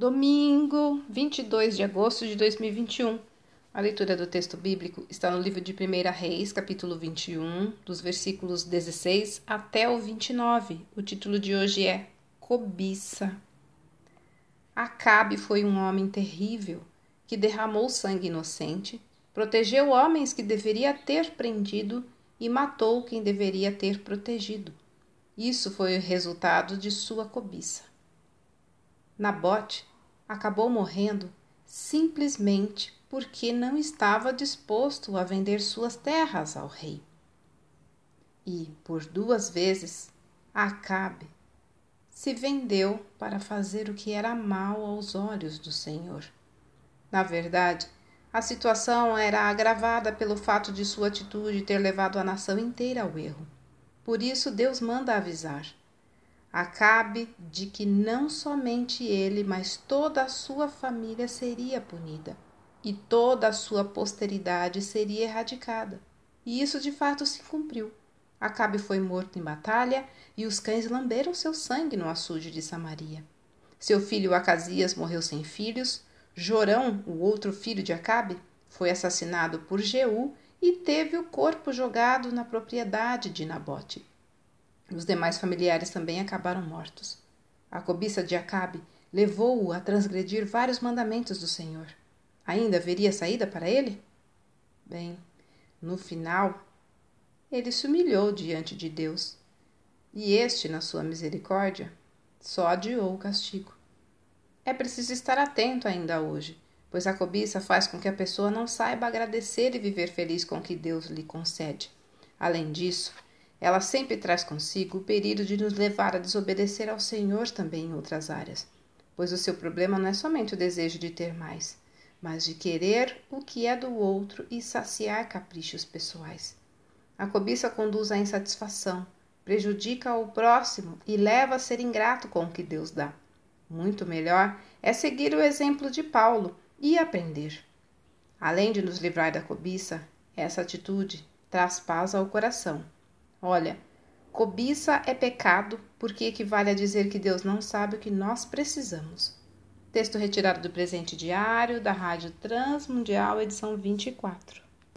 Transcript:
Domingo, 22 de agosto de 2021. A leitura do texto bíblico está no livro de 1 Reis, capítulo 21, dos versículos 16 até o 29. O título de hoje é Cobiça. Acabe foi um homem terrível que derramou sangue inocente, protegeu homens que deveria ter prendido e matou quem deveria ter protegido. Isso foi o resultado de sua cobiça. Nabote acabou morrendo simplesmente porque não estava disposto a vender suas terras ao rei. E, por duas vezes, Acabe se vendeu para fazer o que era mal aos olhos do Senhor. Na verdade, a situação era agravada pelo fato de sua atitude ter levado a nação inteira ao erro. Por isso, Deus manda avisar. Acabe de que não somente ele, mas toda a sua família seria punida, e toda a sua posteridade seria erradicada. E isso de fato se cumpriu. Acabe foi morto em batalha, e os cães lamberam seu sangue no açude de Samaria. Seu filho Acasias morreu sem filhos, Jorão, o outro filho de Acabe, foi assassinado por Jeú e teve o corpo jogado na propriedade de Nabote. Os demais familiares também acabaram mortos. A cobiça de Acabe levou-o a transgredir vários mandamentos do Senhor. Ainda haveria saída para ele? Bem, no final, ele se humilhou diante de Deus. E este, na sua misericórdia, só adiou o castigo. É preciso estar atento ainda hoje pois a cobiça faz com que a pessoa não saiba agradecer e viver feliz com o que Deus lhe concede. Além disso, ela sempre traz consigo o perigo de nos levar a desobedecer ao Senhor também em outras áreas, pois o seu problema não é somente o desejo de ter mais, mas de querer o que é do outro e saciar caprichos pessoais. A cobiça conduz à insatisfação, prejudica o próximo e leva a ser ingrato com o que Deus dá. Muito melhor é seguir o exemplo de Paulo, e aprender. Além de nos livrar da cobiça, essa atitude traz paz ao coração. Olha, cobiça é pecado porque equivale a dizer que Deus não sabe o que nós precisamos. Texto retirado do presente diário da Rádio Transmundial, edição 24.